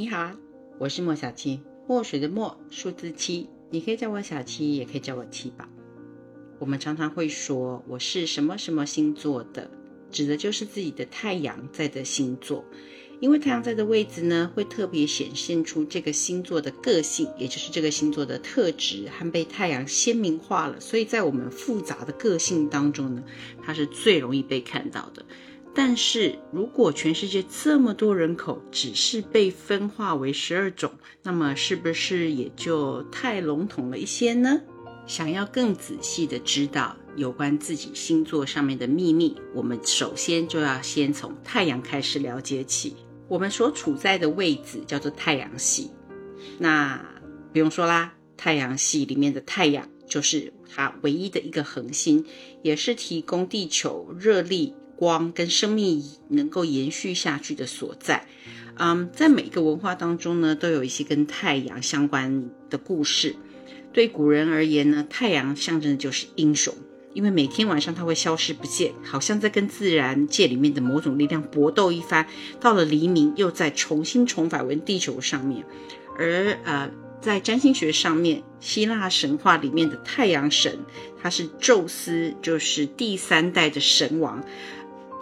你好，我是莫小七，墨水的墨，数字七，你可以叫我小七，也可以叫我七宝。我们常常会说我是什么什么星座的，指的就是自己的太阳在的星座。因为太阳在的位置呢，会特别显现出这个星座的个性，也就是这个星座的特质，和被太阳鲜明化了。所以在我们复杂的个性当中呢，它是最容易被看到的。但是如果全世界这么多人口，只是被分化为十二种，那么是不是也就太笼统了一些呢？想要更仔细的知道有关自己星座上面的秘密，我们首先就要先从太阳开始了解起。我们所处在的位置叫做太阳系，那不用说啦，太阳系里面的太阳就是它唯一的一个恒星，也是提供地球热力、光跟生命能够延续下去的所在。嗯，在每个文化当中呢，都有一些跟太阳相关的故事。对古人而言呢，太阳象征的就是英雄。因为每天晚上它会消失不见，好像在跟自然界里面的某种力量搏斗一番。到了黎明，又再重新重返回地球上面。而呃，在占星学上面，希腊神话里面的太阳神，他是宙斯，就是第三代的神王，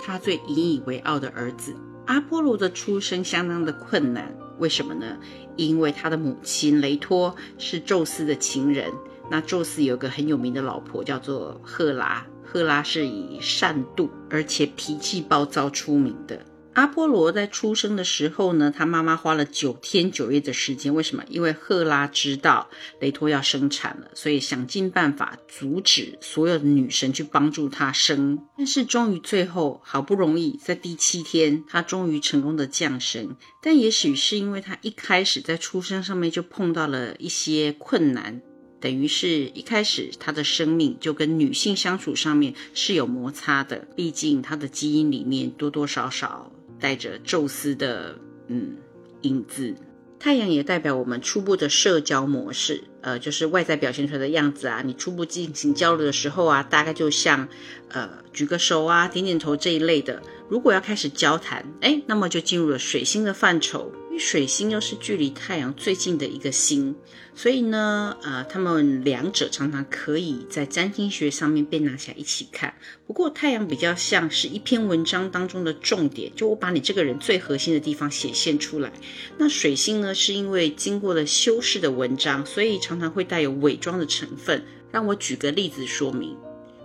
他最引以为傲的儿子。阿波罗的出生相当的困难，为什么呢？因为他的母亲雷托是宙斯的情人。那宙斯有个很有名的老婆，叫做赫拉。赫拉是以善妒而且脾气暴躁出名的。阿波罗在出生的时候呢，他妈妈花了九天九夜的时间。为什么？因为赫拉知道雷托要生产了，所以想尽办法阻止所有的女神去帮助他生。但是终于最后好不容易在第七天，他终于成功的降生。但也许是因为他一开始在出生上面就碰到了一些困难。等于是一开始，他的生命就跟女性相处上面是有摩擦的。毕竟他的基因里面多多少少带着宙斯的嗯影子。太阳也代表我们初步的社交模式，呃，就是外在表现出来的样子啊。你初步进行交流的时候啊，大概就像呃举个手啊、点点头这一类的。如果要开始交谈，哎，那么就进入了水星的范畴。水星又是距离太阳最近的一个星，所以呢，呃，他们两者常常可以在占星学上面被拿起来一起看。不过太阳比较像是一篇文章当中的重点，就我把你这个人最核心的地方显现出来。那水星呢，是因为经过了修饰的文章，所以常常会带有伪装的成分。让我举个例子说明，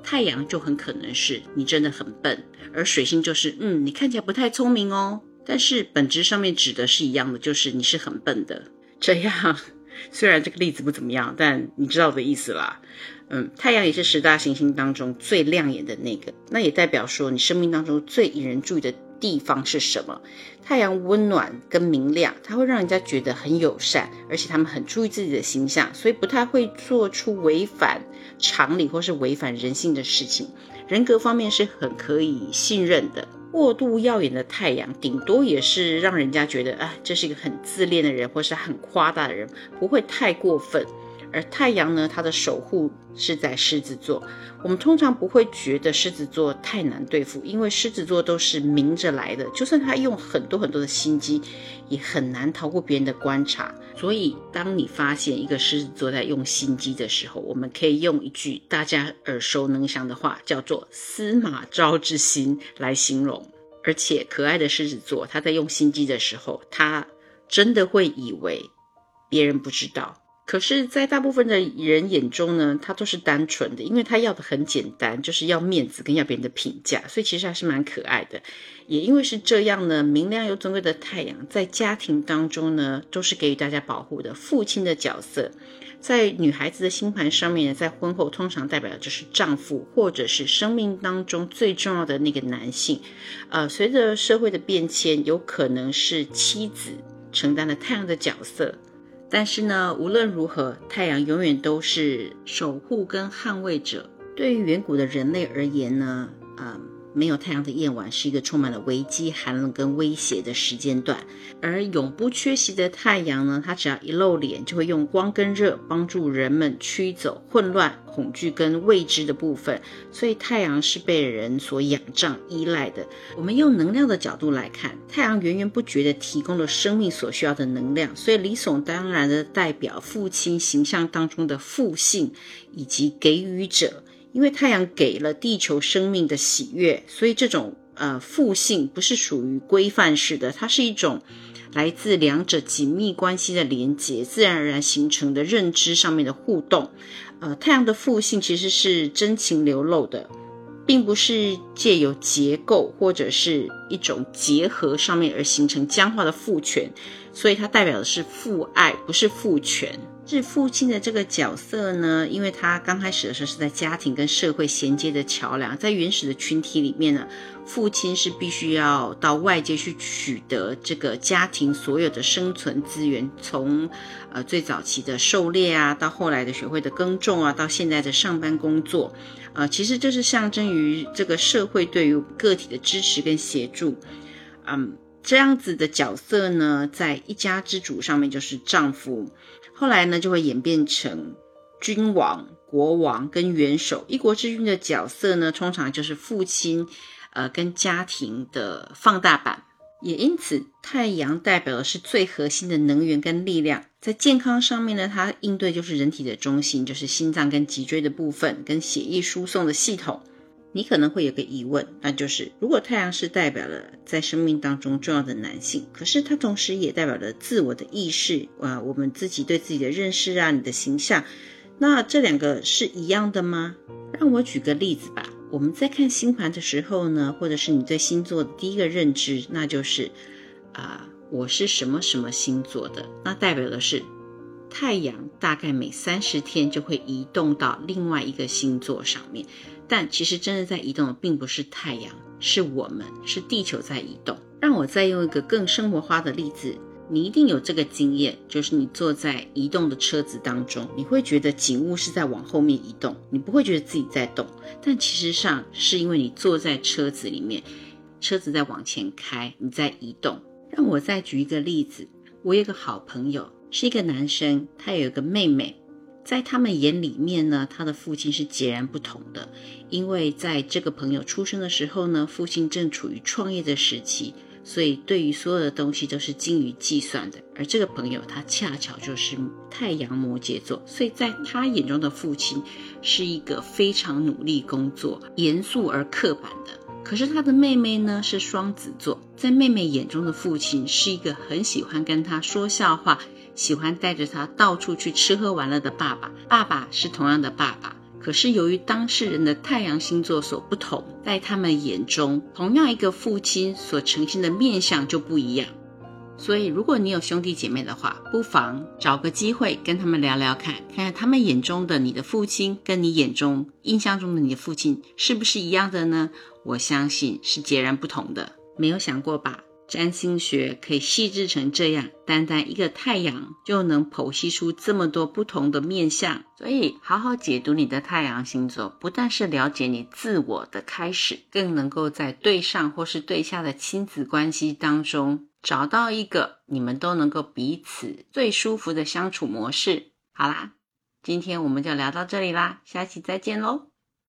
太阳就很可能是你真的很笨，而水星就是嗯，你看起来不太聪明哦。但是本质上面指的是一样的，就是你是很笨的。这样，虽然这个例子不怎么样，但你知道我的意思啦。嗯，太阳也是十大行星当中最亮眼的那个，那也代表说你生命当中最引人注意的地方是什么？太阳温暖跟明亮，它会让人家觉得很友善，而且他们很注意自己的形象，所以不太会做出违反常理或是违反人性的事情。人格方面是很可以信任的。过度耀眼的太阳，顶多也是让人家觉得，啊，这是一个很自恋的人，或是很夸大的人，不会太过分。而太阳呢，它的守护是在狮子座。我们通常不会觉得狮子座太难对付，因为狮子座都是明着来的，就算他用很多很多的心机，也很难逃过别人的观察。所以，当你发现一个狮子座在用心机的时候，我们可以用一句大家耳熟能详的话，叫做“司马昭之心”来形容。而且，可爱的狮子座，他在用心机的时候，他真的会以为别人不知道。可是，在大部分的人眼中呢，他都是单纯的，因为他要的很简单，就是要面子跟要别人的评价，所以其实还是蛮可爱的。也因为是这样呢，明亮又尊贵的太阳，在家庭当中呢，都是给予大家保护的父亲的角色。在女孩子的星盘上面，在婚后通常代表的就是丈夫，或者是生命当中最重要的那个男性。呃，随着社会的变迁，有可能是妻子承担了太阳的角色。但是呢，无论如何，太阳永远都是守护跟捍卫者。对于远古的人类而言呢，啊，没有太阳的夜晚是一个充满了危机、寒冷跟威胁的时间段。而永不缺席的太阳呢，它只要一露脸，就会用光跟热帮助人们驱走混乱、恐惧跟未知的部分。所以太阳是被人所仰仗、依赖的。我们用能量的角度来看，太阳源源不绝地提供了生命所需要的能量，所以理所当然的代表父亲形象当中的父性以及给予者。因为太阳给了地球生命的喜悦，所以这种呃父性不是属于规范式的，它是一种来自两者紧密关系的连接，自然而然形成的认知上面的互动。呃，太阳的父性其实是真情流露的，并不是借由结构或者是一种结合上面而形成僵化的父权，所以它代表的是父爱，不是父权。是父亲的这个角色呢，因为他刚开始的时候是在家庭跟社会衔接的桥梁，在原始的群体里面呢，父亲是必须要到外界去取得这个家庭所有的生存资源，从呃最早期的狩猎啊，到后来的学会的耕种啊，到现在的上班工作，呃，其实这是象征于这个社会对于个体的支持跟协助，嗯，这样子的角色呢，在一家之主上面就是丈夫。后来呢，就会演变成君王、国王跟元首。一国之君的角色呢，通常就是父亲，呃，跟家庭的放大版。也因此，太阳代表的是最核心的能源跟力量。在健康上面呢，它应对就是人体的中心，就是心脏跟脊椎的部分，跟血液输送的系统。你可能会有个疑问，那就是如果太阳是代表了在生命当中重要的男性，可是它同时也代表了自我的意识啊，我们自己对自己的认识啊，你的形象，那这两个是一样的吗？让我举个例子吧。我们在看星盘的时候呢，或者是你对星座的第一个认知，那就是啊，我是什么什么星座的，那代表的是太阳大概每三十天就会移动到另外一个星座上面。但其实真的在移动的并不是太阳，是我们，是地球在移动。让我再用一个更生活化的例子，你一定有这个经验，就是你坐在移动的车子当中，你会觉得景物是在往后面移动，你不会觉得自己在动，但其实上是因为你坐在车子里面，车子在往前开，你在移动。让我再举一个例子，我有个好朋友，是一个男生，他有一个妹妹。在他们眼里面呢，他的父亲是截然不同的，因为在这个朋友出生的时候呢，父亲正处于创业的时期，所以对于所有的东西都是精于计算的。而这个朋友他恰巧就是太阳摩羯座，所以在他眼中的父亲是一个非常努力工作、严肃而刻板的。可是他的妹妹呢是双子座，在妹妹眼中的父亲是一个很喜欢跟他说笑话。喜欢带着他到处去吃喝玩乐的爸爸，爸爸是同样的爸爸，可是由于当事人的太阳星座所不同，在他们眼中，同样一个父亲所呈现的面相就不一样。所以，如果你有兄弟姐妹的话，不妨找个机会跟他们聊聊看，看看他们眼中的你的父亲，跟你眼中印象中的你的父亲是不是一样的呢？我相信是截然不同的。没有想过吧？占星学可以细致成这样，单单一个太阳就能剖析出这么多不同的面相。所以，好好解读你的太阳星座，不但是了解你自我的开始，更能够在对上或是对下的亲子关系当中，找到一个你们都能够彼此最舒服的相处模式。好啦，今天我们就聊到这里啦，下期再见喽。